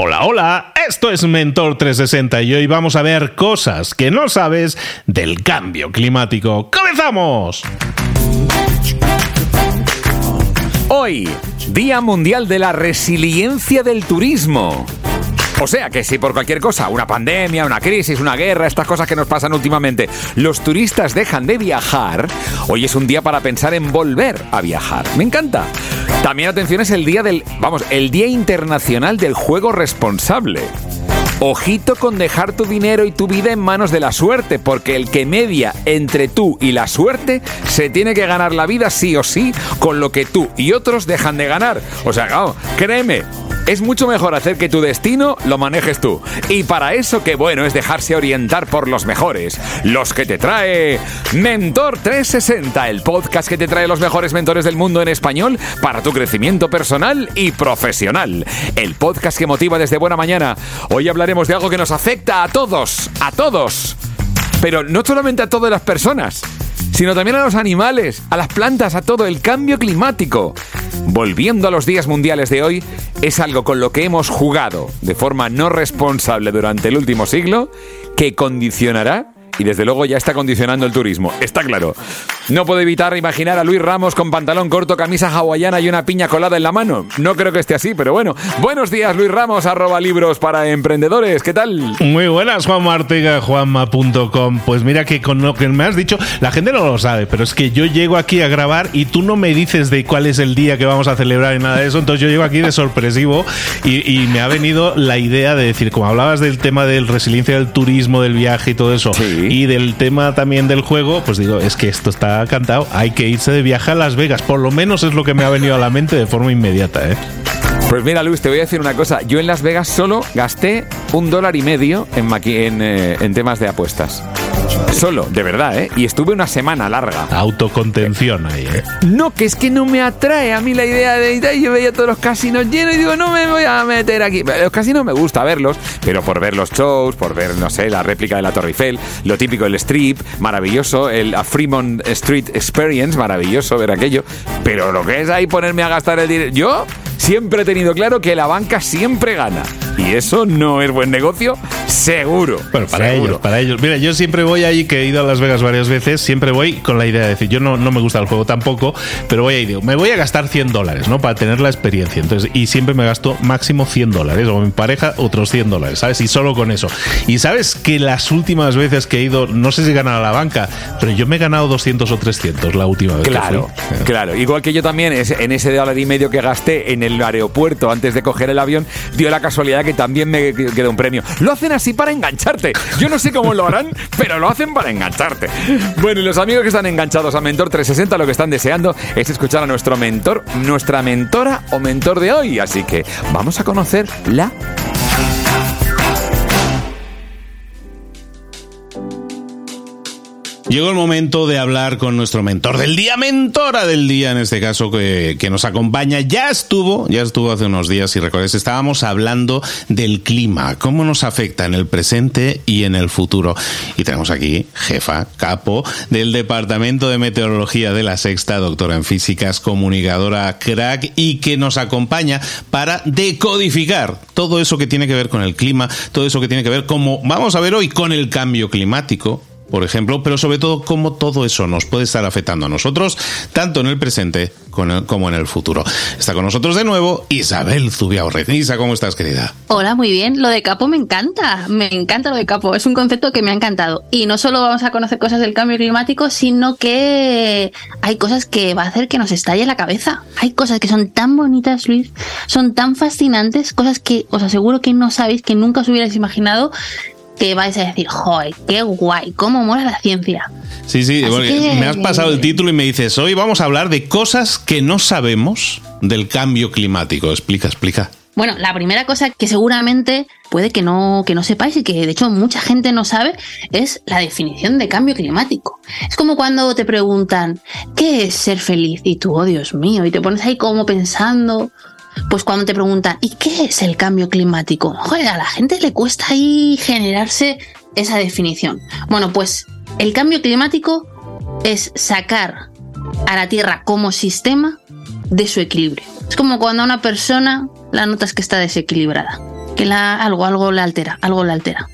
Hola, hola, esto es Mentor 360 y hoy vamos a ver cosas que no sabes del cambio climático. ¡Comenzamos! Hoy, Día Mundial de la Resiliencia del Turismo. O sea que si por cualquier cosa, una pandemia, una crisis, una guerra, estas cosas que nos pasan últimamente, los turistas dejan de viajar, hoy es un día para pensar en volver a viajar. Me encanta. También atención es el día del, vamos, el Día Internacional del Juego Responsable. Ojito con dejar tu dinero y tu vida en manos de la suerte, porque el que media entre tú y la suerte se tiene que ganar la vida sí o sí con lo que tú y otros dejan de ganar. O sea, claro, créeme, es mucho mejor hacer que tu destino lo manejes tú. Y para eso qué bueno es dejarse orientar por los mejores, los que te trae Mentor 360, el podcast que te trae los mejores mentores del mundo en español para tu crecimiento personal y profesional. El podcast que motiva desde buena mañana. Hoy hablaremos de algo que nos afecta a todos, a todos. Pero no solamente a todas las personas, sino también a los animales, a las plantas, a todo el cambio climático. Volviendo a los días mundiales de hoy, es algo con lo que hemos jugado de forma no responsable durante el último siglo que condicionará y desde luego ya está condicionando el turismo, está claro. No puedo evitar imaginar a Luis Ramos con pantalón corto, camisa hawaiana y una piña colada en la mano. No creo que esté así, pero bueno. Buenos días, Luis Ramos, arroba libros para emprendedores. ¿Qué tal? Muy buenas, Juan Martega, juanma.com. Pues mira que con lo que me has dicho, la gente no lo sabe, pero es que yo llego aquí a grabar y tú no me dices de cuál es el día que vamos a celebrar y nada de eso, entonces yo llego aquí de sorpresivo y, me ha venido la idea de decir, como hablabas del tema del resiliencia del turismo, del viaje y todo eso, y del tema también del juego, pues digo, es que esto está cantado, hay que irse de viaje a Las Vegas, por lo menos es lo que me ha venido a la mente de forma inmediata, ¿eh? Pues mira, Luis, te voy a decir una cosa. Yo en Las Vegas solo gasté un dólar y medio en, en, eh, en temas de apuestas. Solo, de verdad, ¿eh? Y estuve una semana larga. Autocontención ahí, ¿eh? No, que es que no me atrae a mí la idea de... Yo veía todos los casinos llenos y digo, no me voy a meter aquí. Los casinos me gusta verlos, pero por ver los shows, por ver, no sé, la réplica de la Torre Eiffel, lo típico, el strip, maravilloso, el Fremont Street Experience, maravilloso ver aquello. Pero lo que es ahí ponerme a gastar el dinero... Yo siempre he tenido claro que la banca siempre gana. Y eso no es buen negocio, seguro. Bueno, para ellos, para ellos. Mira, yo siempre voy ahí, que he ido a Las Vegas varias veces, siempre voy con la idea de decir, yo no, no me gusta el juego tampoco, pero voy ahí, digo, me voy a gastar 100 dólares, ¿no? Para tener la experiencia. Entonces, y siempre me gasto máximo 100 dólares, o mi pareja otros 100 dólares, ¿sabes? Y solo con eso. Y sabes que las últimas veces que he ido, no sé si he ganado a la banca, pero yo me he ganado 200 o 300 la última vez. Claro, claro. Igual que yo también, en ese dólar y medio que gasté en el aeropuerto antes de coger el avión, dio la casualidad que también me quedó un premio. Lo hacen así para engancharte. Yo no sé cómo lo harán, pero lo hacen para engancharte. Bueno, y los amigos que están enganchados a Mentor 360 lo que están deseando es escuchar a nuestro mentor, nuestra mentora o mentor de hoy. Así que vamos a conocer la Llegó el momento de hablar con nuestro mentor del día, mentora del día en este caso que, nos acompaña. Ya estuvo, ya estuvo hace unos días, si recuerdas, estábamos hablando del clima, cómo nos afecta en el presente y en el futuro. Y tenemos aquí jefa, capo del Departamento de Meteorología de la Sexta, doctora en físicas, comunicadora crack y que nos acompaña para decodificar todo eso que tiene que ver con el clima, todo eso que tiene que ver como vamos a ver hoy con el cambio climático por ejemplo, pero sobre todo cómo todo eso nos puede estar afectando a nosotros, tanto en el presente como en el futuro. Está con nosotros de nuevo Isabel Zubiaurre. Isa, ¿cómo estás, querida? Hola, muy bien. Lo de capo me encanta. Me encanta lo de capo. Es un concepto que me ha encantado. Y no solo vamos a conocer cosas del cambio climático, sino que hay cosas que va a hacer que nos estalle la cabeza. Hay cosas que son tan bonitas, Luis, son tan fascinantes, cosas que os aseguro que no sabéis, que nunca os hubierais imaginado que vais a decir, joder, qué guay, cómo mola la ciencia. Sí, sí, me has pasado el título y me dices, hoy vamos a hablar de cosas que no sabemos del cambio climático. Explica, explica. Bueno, la primera cosa que seguramente puede que no, que no sepáis y que de hecho mucha gente no sabe es la definición de cambio climático. Es como cuando te preguntan, ¿qué es ser feliz? Y tú, oh Dios mío, y te pones ahí como pensando, pues cuando te preguntan, ¿y qué es el cambio climático? Joder, a la gente le cuesta ahí generarse esa definición. Bueno, pues el cambio climático es sacar a la Tierra como sistema de su equilibrio. Es como cuando a una persona la notas que está desequilibrada. que la, algo, algo la altera, algo la altera.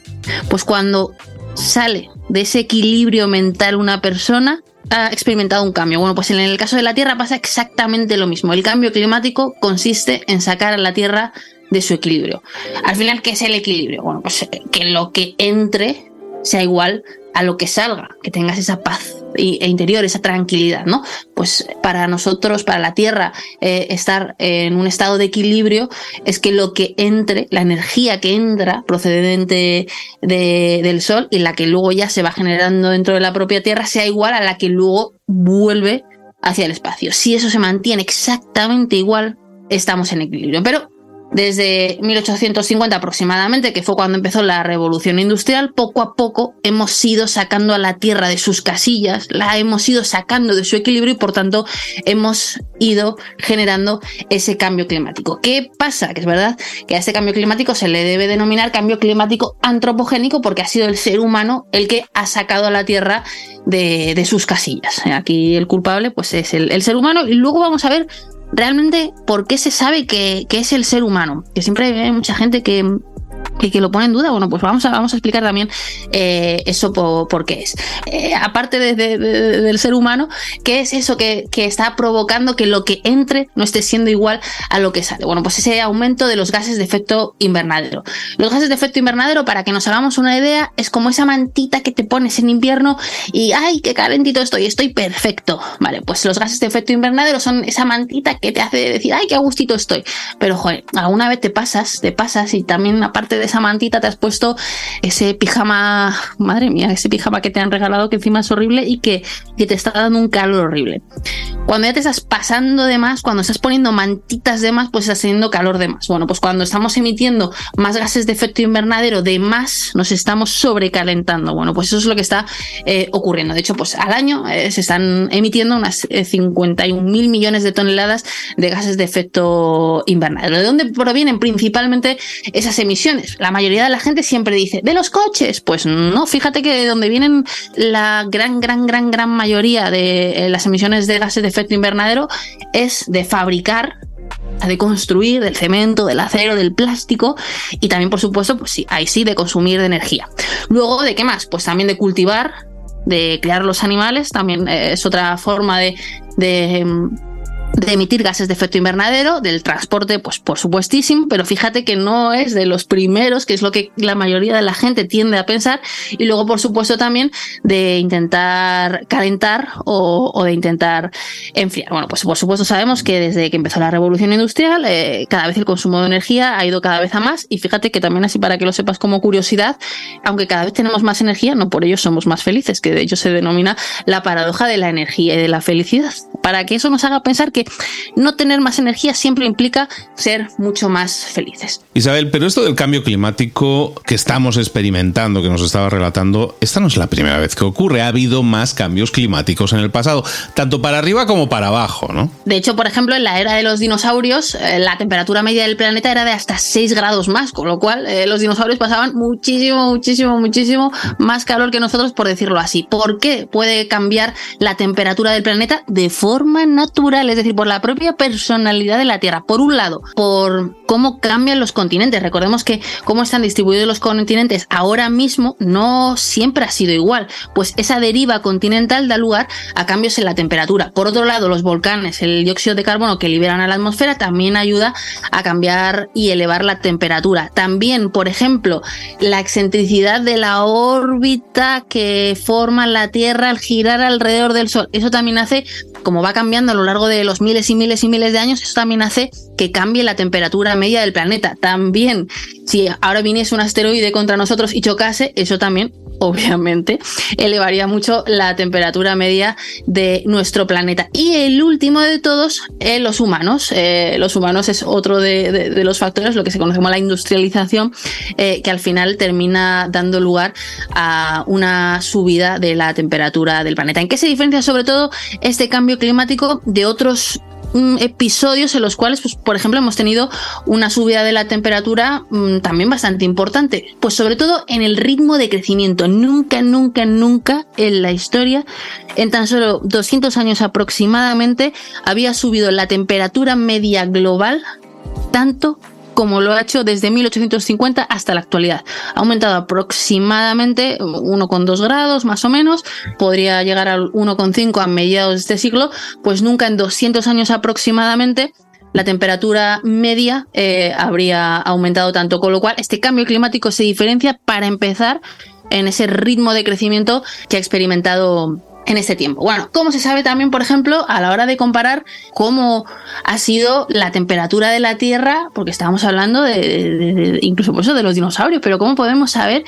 Pues cuando sale de ese equilibrio mental una persona, ha experimentado un cambio. Bueno, pues en el caso de la Tierra pasa exactamente lo mismo. El cambio climático consiste en sacar a la Tierra de su equilibrio. Al final, ¿qué es el equilibrio? Bueno, pues que lo que entre sea igual a lo que salga, que tengas esa paz e interior, esa tranquilidad, ¿no? Pues para nosotros, para la Tierra, eh, estar en un estado de equilibrio es que lo que entre, la energía que entra procedente de, del Sol y la que luego ya se va generando dentro de la propia Tierra sea igual a la que luego vuelve hacia el espacio. Si eso se mantiene exactamente igual, estamos en equilibrio. Pero desde 1850 aproximadamente, que fue cuando empezó la revolución industrial, poco a poco hemos ido sacando a la Tierra de sus casillas, la hemos ido sacando de su equilibrio y por tanto hemos ido generando ese cambio climático. ¿Qué pasa? Que es verdad que a este cambio climático se le debe denominar cambio climático antropogénico porque ha sido el ser humano el que ha sacado a la Tierra de, sus casillas. Aquí el culpable pues es el, el ser humano y luego vamos a ver realmente por qué se sabe que, es el ser humano. Que siempre hay mucha gente que, que, lo pone en duda. Bueno, pues vamos a, vamos a explicar también eh, eso por, qué es. Eh, aparte del ser humano, ¿qué es eso que, está provocando que lo que entre no esté siendo igual a lo que sale? Bueno, pues ese aumento de los gases de efecto invernadero. Los gases de efecto invernadero, para que nos hagamos una idea, es como esa mantita que te pones en invierno y ¡ay, qué calentito estoy! Estoy perfecto. Vale, pues los gases de efecto invernadero son esa mantita que te hace decir ¡ay, qué gustito estoy! Pero, joder, alguna vez te pasas, te pasas y también aparte de esa mantita te has puesto ese pijama, madre mía, ese pijama que te han regalado que encima es horrible y que, que te está dando un calor horrible. Cuando ya te estás pasando de más, cuando estás poniendo mantitas de más, pues estás teniendo calor de más. Bueno, pues cuando estamos emitiendo más gases de efecto invernadero de más, nos estamos sobrecalentando. Bueno, pues eso es lo que está eh, ocurriendo. De hecho, pues al año eh, se están emitiendo unas 51 eh, mil millones de toneladas de gases de efecto invernadero. ¿De dónde provienen principalmente esas emisiones? La mayoría de la gente siempre dice, ¿de los coches? Pues no, fíjate que de donde vienen la gran, gran, gran, gran mayoría de las emisiones de gases de efecto invernadero es de fabricar de construir, del cemento, del acero, del plástico y también, por supuesto, pues sí, ahí sí, de consumir de energía. Luego, ¿de qué más? Pues también de cultivar, de criar los animales, también eh, es otra forma de, em, de emitir gases de efecto invernadero, del transporte, pues por supuestísimo, pero fíjate que no es de los primeros, que es lo que la mayoría de la gente tiende a pensar, y luego por supuesto también de intentar calentar o, de intentar enfriar. Bueno, pues por supuesto sabemos que desde que empezó la revolución industrial, eh, cada vez el consumo de energía ha ido cada vez a más, y fíjate que también así para que lo sepas como curiosidad, aunque cada vez tenemos más energía, no por ello somos más felices, que de hecho se denomina la paradoja de la energía y de la felicidad, para que eso nos haga pensar que no tener más energía siempre implica ser mucho más felices. Isabel, pero esto del cambio climático que estamos experimentando, que nos estaba relatando, esta no es la primera vez que ocurre. Ha habido más cambios climáticos en el pasado, tanto para arriba como para abajo, ¿no? De hecho, por ejemplo, en la era de los dinosaurios, eh, la temperatura media del planeta era de hasta 6 grados más, con lo cual eh, los dinosaurios pasaban muchísimo, muchísimo, muchísimo más calor que nosotros, por decirlo así. ¿Por qué puede cambiar la temperatura del planeta de forma natural? Es decir, por la propia personalidad de la Tierra. Por un lado, por cómo cambian los continentes. Recordemos que cómo están distribuidos los continentes ahora mismo no siempre ha sido igual. Pues esa deriva continental da lugar a cambios en la temperatura. Por otro lado, los volcanes, el dióxido de carbono que liberan a la atmósfera también ayuda a cambiar y elevar la temperatura. También, por ejemplo, la excentricidad de la órbita que forma la Tierra al girar alrededor del Sol. Eso también hace, como va cambiando a lo largo de los miles y miles y miles de años, eso también hace que cambie la temperatura media del planeta. También, si ahora viniese un asteroide contra nosotros y chocase, eso también obviamente, elevaría mucho la temperatura media de nuestro planeta. Y el último de todos, eh, los humanos. Eh, los humanos es otro de, los factores, lo que se conoce como la industrialización, eh, que al final termina dando lugar a una subida de la temperatura del planeta. ¿En qué se diferencia sobre todo este cambio climático de otros episodios en los cuales, pues, por ejemplo, hemos tenido una subida de la temperatura mm, también bastante importante. Pues sobre todo en el ritmo de crecimiento. Nunca, nunca, nunca en la historia, en tan solo 200 años aproximadamente, había subido la temperatura media global tanto como lo ha hecho desde 1850 hasta la actualidad. Ha aumentado aproximadamente 1,2 grados más o menos, podría llegar al 1,5 a mediados de este siglo, pues nunca en 200 años aproximadamente la temperatura media eh, habría aumentado tanto, con lo cual este cambio climático se diferencia para empezar en ese ritmo de crecimiento que ha experimentado en este tiempo. Bueno, como se sabe también, por ejemplo, a la hora de comparar cómo ha sido la temperatura de la Tierra, porque estábamos hablando de, incluso por eso de los dinosaurios, pero cómo podemos saber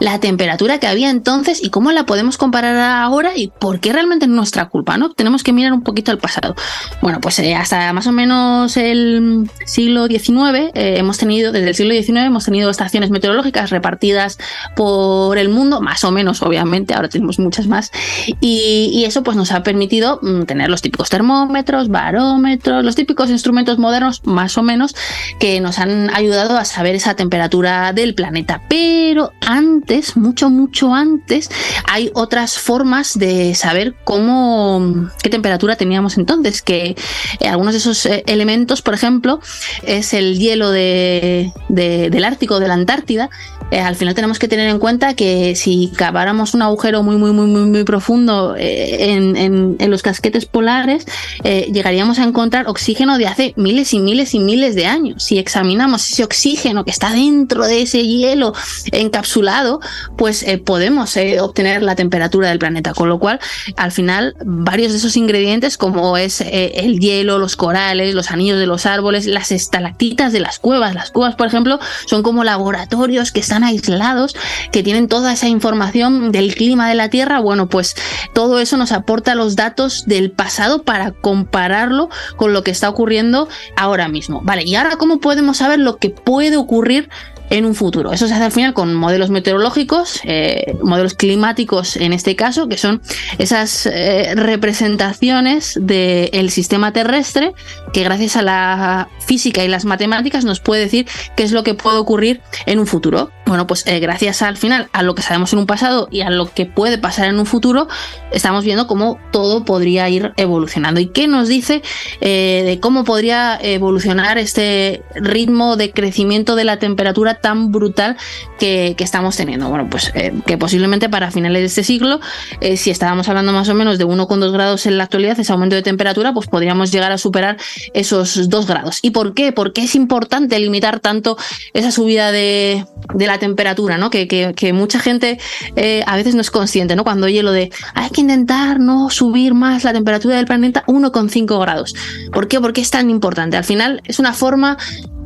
la temperatura que había entonces y cómo la podemos comparar ahora y por qué realmente es nuestra culpa, ¿no? Tenemos que mirar un poquito al pasado. Bueno, pues eh, hasta más o menos el siglo XIX eh, hemos tenido, desde el siglo XIX hemos tenido estaciones meteorológicas repartidas por el mundo, más o menos, obviamente, ahora tenemos muchas más, y, eso pues nos ha permitido mm, tener los típicos termómetros, barómetros, los típicos instrumentos modernos, más o menos, que nos han ayudado a saber esa temperatura del planeta. Pero antes mucho, mucho antes, hay otras formas de saber cómo, qué temperatura teníamos entonces, que eh, algunos de esos eh, elementos, por ejemplo, es el hielo de, del Ártico, de la Antártida, eh, al final tenemos que tener en cuenta que si caváramos un agujero muy, muy, muy, muy, muy profundo eh, en, los casquetes polares, eh, llegaríamos a encontrar oxígeno de hace miles y miles y miles de años. Si examinamos ese oxígeno que está dentro de ese hielo encapsulado, pues podemos obtener la temperatura del planeta. Con lo cual, al final, varios de esos ingredientes, como es el hielo, los corales, los anillos de los árboles, las estalactitas de las cuevas, las cuevas, por ejemplo, son como laboratorios que aislados, que tienen toda esa información del clima de la Tierra, bueno, pues todo eso nos aporta los datos del pasado para compararlo con lo que está ocurriendo ahora mismo. Vale, y ahora cómo podemos saber lo que puede ocurrir en un futuro. Eso se hace al final con modelos meteorológicos, eh, modelos climáticos en este caso, que son esas eh, representaciones del sistema terrestre que gracias a la física y las matemáticas nos puede decir qué es lo que puede ocurrir en un futuro. Bueno, pues eh, gracias al final a lo que sabemos en un pasado y a lo que puede pasar en un futuro, estamos viendo cómo todo podría ir evolucionando. ¿Y qué nos dice de cómo podría evolucionar este ritmo de crecimiento de la temperatura tan brutal que, estamos teniendo. Bueno, pues eh, que posiblemente para finales de este siglo, eh, si estábamos hablando más o menos de 1,2 grados en la actualidad, ese aumento de temperatura, pues podríamos llegar a superar esos 2 grados. ¿Y por qué? Porque es importante limitar tanto esa subida de, la temperatura, ¿no? Que, que, mucha gente eh, a veces no es consciente, ¿no? Cuando oye lo de hay que intentar no subir más la temperatura del planeta 1,5 grados. ¿Por qué? Porque es tan importante. Al final es una forma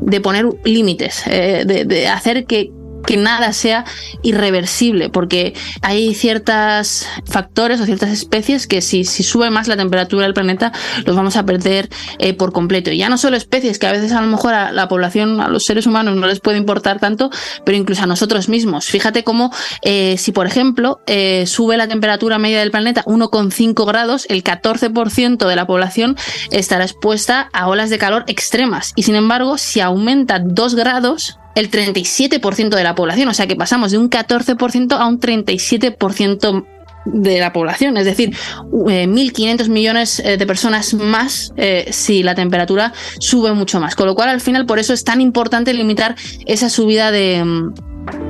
de poner límites, eh, de, hacer que, que nada sea irreversible, porque hay ciertos factores o ciertas especies que si, si, sube más la temperatura del planeta los vamos a perder eh, por completo. Y ya no solo especies que a veces a lo mejor a la población, a los seres humanos no les puede importar tanto, pero incluso a nosotros mismos. Fíjate cómo eh, si por ejemplo eh, sube la temperatura media del planeta 1,5 grados, el 14% de la población estará expuesta a olas de calor extremas. Y sin embargo, si aumenta 2 grados, el 37% de la población, o sea que pasamos de un 14% a un 37% de la población, es decir, 1.500 eh, millones eh, de personas más eh, si la temperatura sube mucho más. Con lo cual, al final, por eso es tan importante limitar esa subida de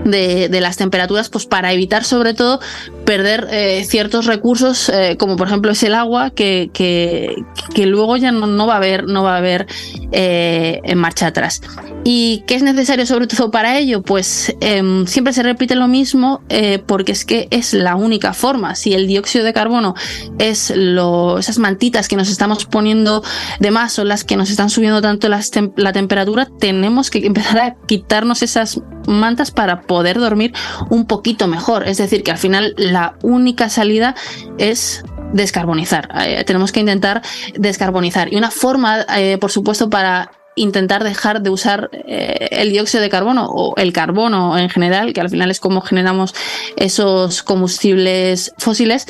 de, las temperaturas, pues para evitar sobre todo perder eh, ciertos recursos, eh, como por ejemplo es el agua, que, que, luego ya no, va a haber, no va a haber eh, en marcha atrás. ¿Y qué es necesario sobre todo para ello? Pues em, siempre se repite lo mismo porque es que es la única forma. Si el dióxido de carbono es lo, esas mantitas que nos estamos poniendo de más o las que nos están subiendo tanto la temperatura, tenemos que empezar a quitarnos esas mantas para poder dormir un poquito mejor. Es decir, que al final la única salida es descarbonizar. Eh, tenemos que intentar descarbonizar. Y una forma, eh, por supuesto, para intentar dejar de usar eh, el dióxido de carbono o el carbono en general, que al final es como generamos esos combustibles fósiles,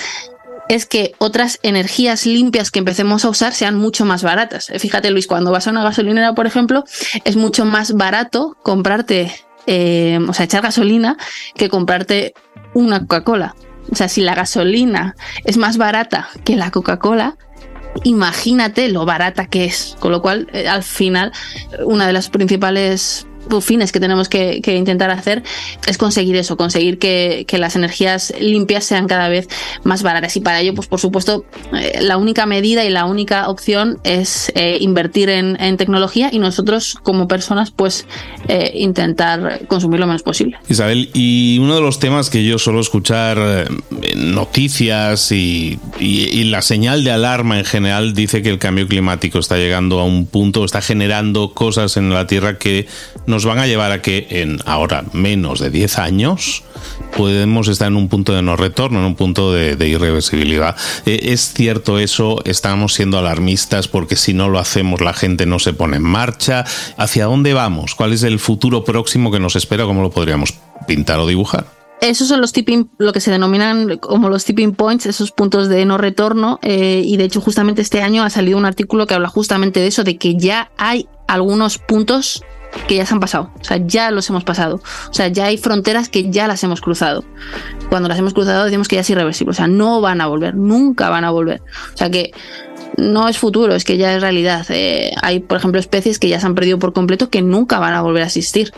es que otras energías limpias que empecemos a usar sean mucho más baratas. Fíjate, Luis, cuando vas a una gasolinera, por ejemplo, es mucho más barato comprarte eh, o sea, echar gasolina que comprarte una Coca-Cola. O sea, si la gasolina es más barata que la Coca-Cola, imagínate lo barata que es. Con lo cual, eh, al final, una de las principales fines que tenemos que, intentar hacer es conseguir eso, conseguir que, las energías limpias sean cada vez más baratas. Y para ello, pues por supuesto, eh, la única medida y la única opción es eh, invertir en, tecnología y nosotros como personas, pues eh, intentar consumir lo menos posible. Isabel, y uno de los temas que yo suelo escuchar en noticias y, y la señal de alarma en general dice que el cambio climático está llegando a un punto, está generando cosas en la Tierra que nos van a llevar a que en ahora menos de 10 años podemos estar en un punto de no retorno, en un punto de, irreversibilidad. Eh, ¿Es cierto eso? ¿Estamos siendo alarmistas porque si no lo hacemos la gente no se pone en marcha? ¿Hacia dónde vamos? ¿Cuál es el futuro próximo que nos espera? ¿Cómo lo podríamos pintar o dibujar? Esos son los tipping, lo que se denominan como los tipping points, esos puntos de no retorno. Eh, y de hecho, justamente este año ha salido un artículo que habla justamente de eso, de que ya hay algunos puntos que ya se han pasado, o sea, ya los hemos pasado, o sea, ya hay fronteras que ya las hemos cruzado. Cuando las hemos cruzado decimos que ya es irreversible, o sea, no van a volver, nunca van a volver. O sea que no es futuro, es que ya es realidad. Eh, hay, por ejemplo, especies que ya se han perdido por completo que nunca van a volver a existir.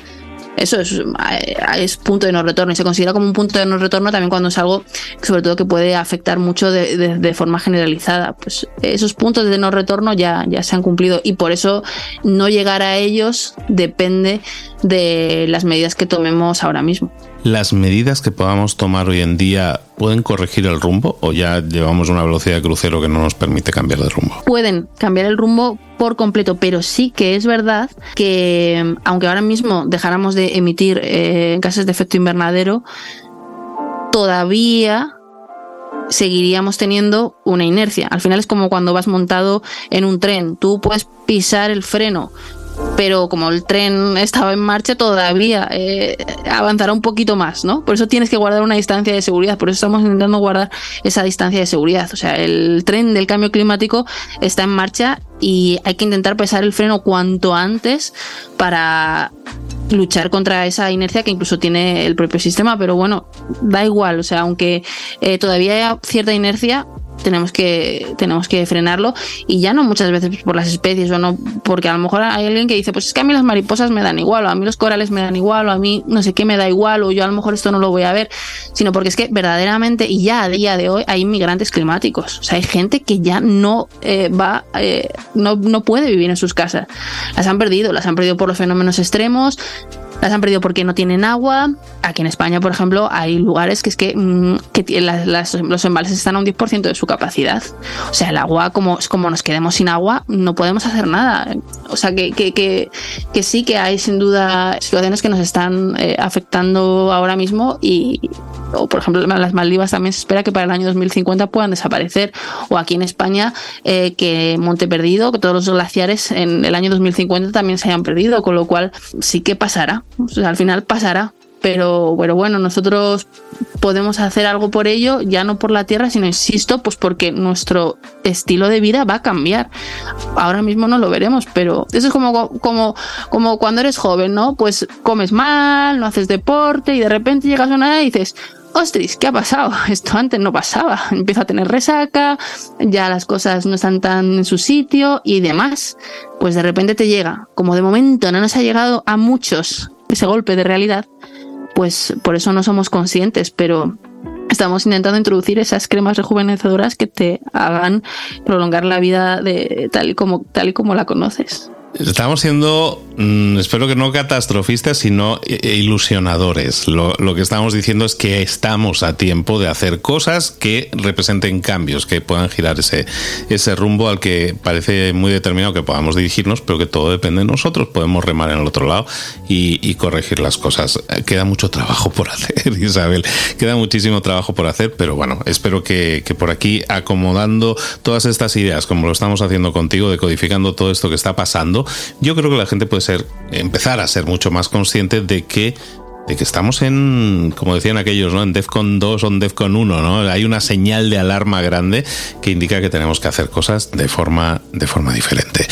Eso es, eh, es, punto de no retorno y se considera como un punto de no retorno también cuando es algo, sobre todo, que puede afectar mucho de, forma generalizada. Pues esos puntos de no retorno ya, ya se han cumplido y por eso no llegar a ellos depende de las medidas que tomemos ahora mismo. ¿Las medidas que podamos tomar hoy en día pueden corregir el rumbo o ya llevamos una velocidad de crucero que no nos permite cambiar de rumbo? Pueden cambiar el rumbo por completo, pero sí que es verdad que aunque ahora mismo dejáramos de emitir eh, gases de efecto invernadero, todavía seguiríamos teniendo una inercia. Al final es como cuando vas montado en un tren. Tú puedes pisar el freno, pero como el tren estaba en marcha todavía eh, avanzará un poquito más, ¿no? Por eso tienes que guardar una distancia de seguridad, por eso estamos intentando guardar esa distancia de seguridad. O sea, el tren del cambio climático está en marcha y hay que intentar pesar el freno cuanto antes para luchar contra esa inercia que incluso tiene el propio sistema, pero bueno, da igual, o sea, aunque eh, todavía haya cierta inercia, tenemos que, tenemos que frenarlo y ya no muchas veces por las especies o no, porque a lo mejor hay alguien que dice, pues es que a mí las mariposas me dan igual, o a mí los corales me dan igual, o a mí no sé qué me da igual, o yo a lo mejor esto no lo voy a ver, sino porque es que verdaderamente y ya a día de hoy hay inmigrantes climáticos, o sea, hay gente que ya no eh, va, eh, no, no puede vivir en sus casas, las han perdido, las han perdido por los fenómenos extremos, las han perdido porque no tienen agua. Aquí en España, por ejemplo, hay lugares que es que, mm, los embalses están a un 10% de su capacidad. O sea, el agua, como, como nos quedemos sin agua, no podemos hacer nada. O sea, que, que, que, sí que hay sin duda situaciones que nos están eh, afectando ahora mismo y, o por ejemplo, las Maldivas también se espera que para el año 2050 puedan desaparecer. O aquí en España, eh, que Monte Perdido, que todos los glaciares en el año 2050 también se hayan perdido, con lo cual sí que pasará al final pasará. Pero, pero bueno, nosotros podemos hacer algo por ello, ya no por la tierra, sino, insisto, pues porque nuestro estilo de vida va a cambiar. Ahora mismo no lo veremos, pero eso es como, como, como cuando eres joven, ¿no? Pues comes mal, no haces deporte y de repente llegas a una edad y dices, ostras, ¿qué ha pasado? Esto antes no pasaba. Empiezo a tener resaca, ya las cosas no están tan en su sitio y demás. Pues de repente te llega, como de momento no nos ha llegado a muchos ese golpe de realidad, pues por eso no somos conscientes, pero estamos intentando introducir esas cremas rejuvenecedoras que te hagan prolongar la vida de tal y como tal y como la conoces. Estamos siendo, mm, espero que no catastrofistas, sino ilusionadores. Lo, que estamos diciendo es que estamos a tiempo de hacer cosas que representen cambios, que puedan girar ese, ese rumbo al que parece muy determinado que podamos dirigirnos, pero que todo depende de nosotros. Podemos remar en el otro lado y, corregir las cosas. Queda mucho trabajo por hacer, Isabel. Queda muchísimo trabajo por hacer, pero bueno, espero que, que por aquí acomodando todas estas ideas, como lo estamos haciendo contigo, decodificando todo esto que está pasando, yo creo que la gente puede ser, empezar a ser mucho más consciente de que de que estamos en, como decían aquellos, ¿no? En DEFCON 2 o en DEFCON 1, ¿no? Hay una señal de alarma grande que indica que tenemos que hacer cosas de forma, de forma diferente.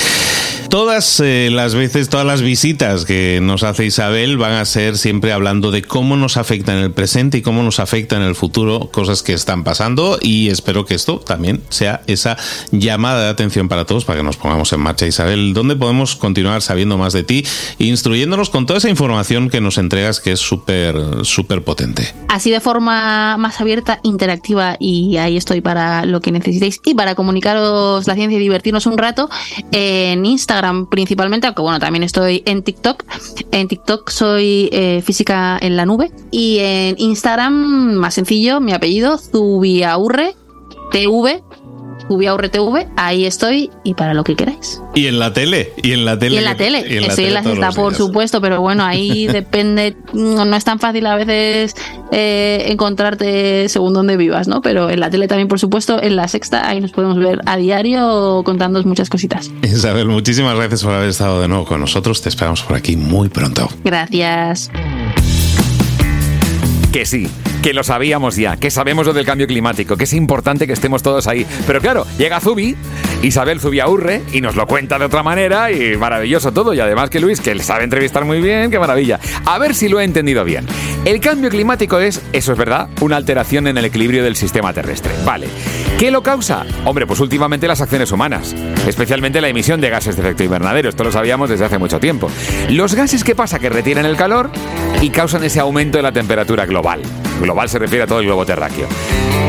Todas eh, las veces, todas las visitas que nos hace Isabel van a ser siempre hablando de cómo nos afecta en el presente y cómo nos afecta en el futuro cosas que están pasando y espero que esto también sea esa llamada de atención para todos para que nos pongamos en marcha. Isabel, ¿dónde podemos continuar sabiendo más de ti e instruyéndonos con toda esa información que nos entregas que es súper, súper potente? Así de forma más abierta, interactiva y ahí estoy para lo que necesitéis y para comunicaros la ciencia y divertirnos un rato en Instagram principalmente, aunque bueno, también estoy en TikTok. En TikTok soy eh, física en la nube y en Instagram, más sencillo, mi apellido, Zubiaurre, TV, TV, ahí estoy y para lo que queráis. Y en la tele, y en la tele. Y en la tele, y en la tele está los por supuesto, pero bueno, ahí depende, no, no es tan fácil a veces eh, encontrarte según donde vivas, ¿no? Pero en la tele también, por supuesto, en la sexta, ahí nos podemos ver a diario contándonos muchas cositas. Isabel, muchísimas gracias por haber estado de nuevo con nosotros. Te esperamos por aquí muy pronto. Gracias. Que sí, que lo sabíamos ya, que sabemos lo del cambio climático, que es importante que estemos todos ahí. Pero claro, llega Zubi, Isabel Zubiaurre, y nos lo cuenta de otra manera, y maravilloso todo. Y además que Luis, que sabe entrevistar muy bien, qué maravilla. A ver si lo he entendido bien. El cambio climático es, eso es verdad, una alteración en el equilibrio del sistema terrestre. Vale. ¿Qué lo causa? Hombre, pues últimamente las acciones humanas, especialmente la emisión de gases de efecto invernadero. Esto lo sabíamos desde hace mucho tiempo. Los gases, ¿qué pasa? Que retienen el calor y causan ese aumento de la temperatura global. Global se refiere a todo el globo terráqueo.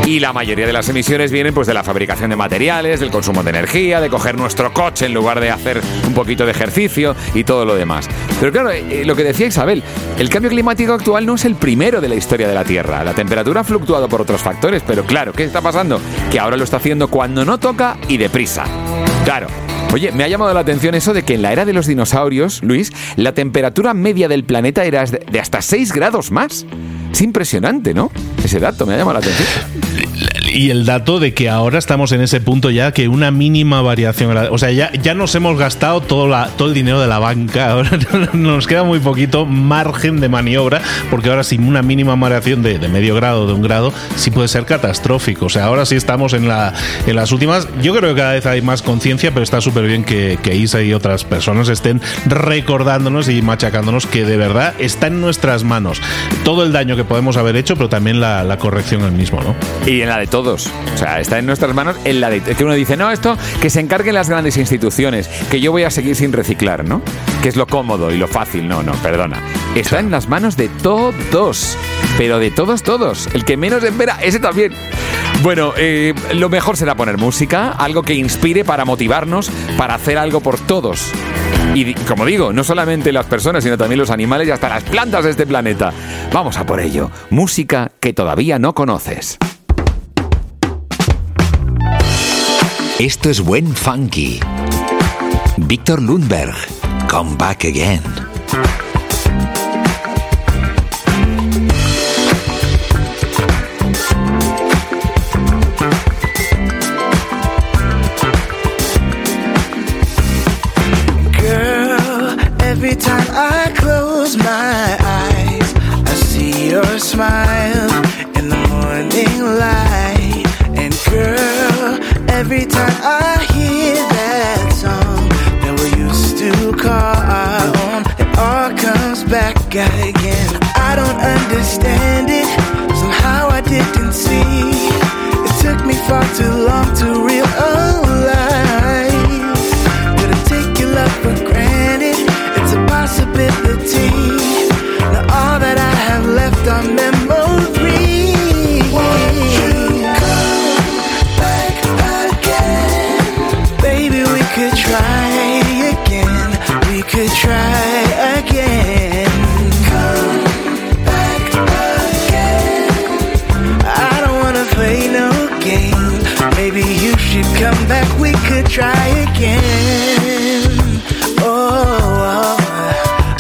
Y la mayoría de las emisiones vienen pues de la fabricación de materiales, del consumo de energía, de coger nuestro coche en lugar de hacer un poquito de ejercicio y todo lo demás. Pero claro, eh, lo que decía Isabel, el cambio climático actual no es el primero de la historia de la Tierra. La temperatura ha fluctuado por otros factores, pero claro, ¿qué está pasando? Que ahora lo está haciendo cuando no toca y deprisa. Claro, Oye, me ha llamado la atención eso de que en la era de los dinosaurios, Luis, la temperatura media del planeta era de hasta 6 grados más. Es impresionante, ¿no? Ese dato me ha llamado la atención. Y el dato de que ahora estamos en ese punto ya que una mínima variación, o sea, ya, ya nos hemos gastado todo, la, todo el dinero de la banca, ahora nos queda muy poquito margen de maniobra, porque ahora sin una mínima variación de, de medio grado, de un grado, sí puede ser catastrófico. O sea, ahora sí estamos en, la, en las últimas. Yo creo que cada vez hay más conciencia, pero está súper bien que, Isa y otras personas estén recordándonos y machacándonos que de verdad está en nuestras manos todo el daño que podemos haber hecho, pero también la, corrección el mismo, ¿no? Y en la de todos. O sea, está en nuestras manos en la de que uno dice, no, esto que se encarguen las grandes instituciones, que yo voy a seguir sin reciclar, ¿no? Que es lo cómodo y lo fácil. No, no, perdona. Está en las manos de todos. Pero de todos, todos. El que menos espera, ese también. Bueno, eh, lo mejor será poner música, algo que inspire para motivarnos, para hacer algo por todos. Y como digo, no solamente las personas, sino también los animales y hasta las plantas de este planeta. Vamos a por ello. Música que todavía no conoces. Esto es buen funky. Víctor Lundberg, Come Back Again. Girl, every time I close my eyes, I see your smile if I too long to realize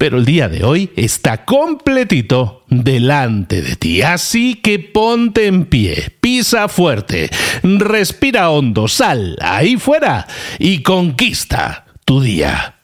Pero el día de hoy está completito delante de ti. Así que ponte en pie, pisa fuerte, respira hondo, sal ahí fuera y conquista tu día.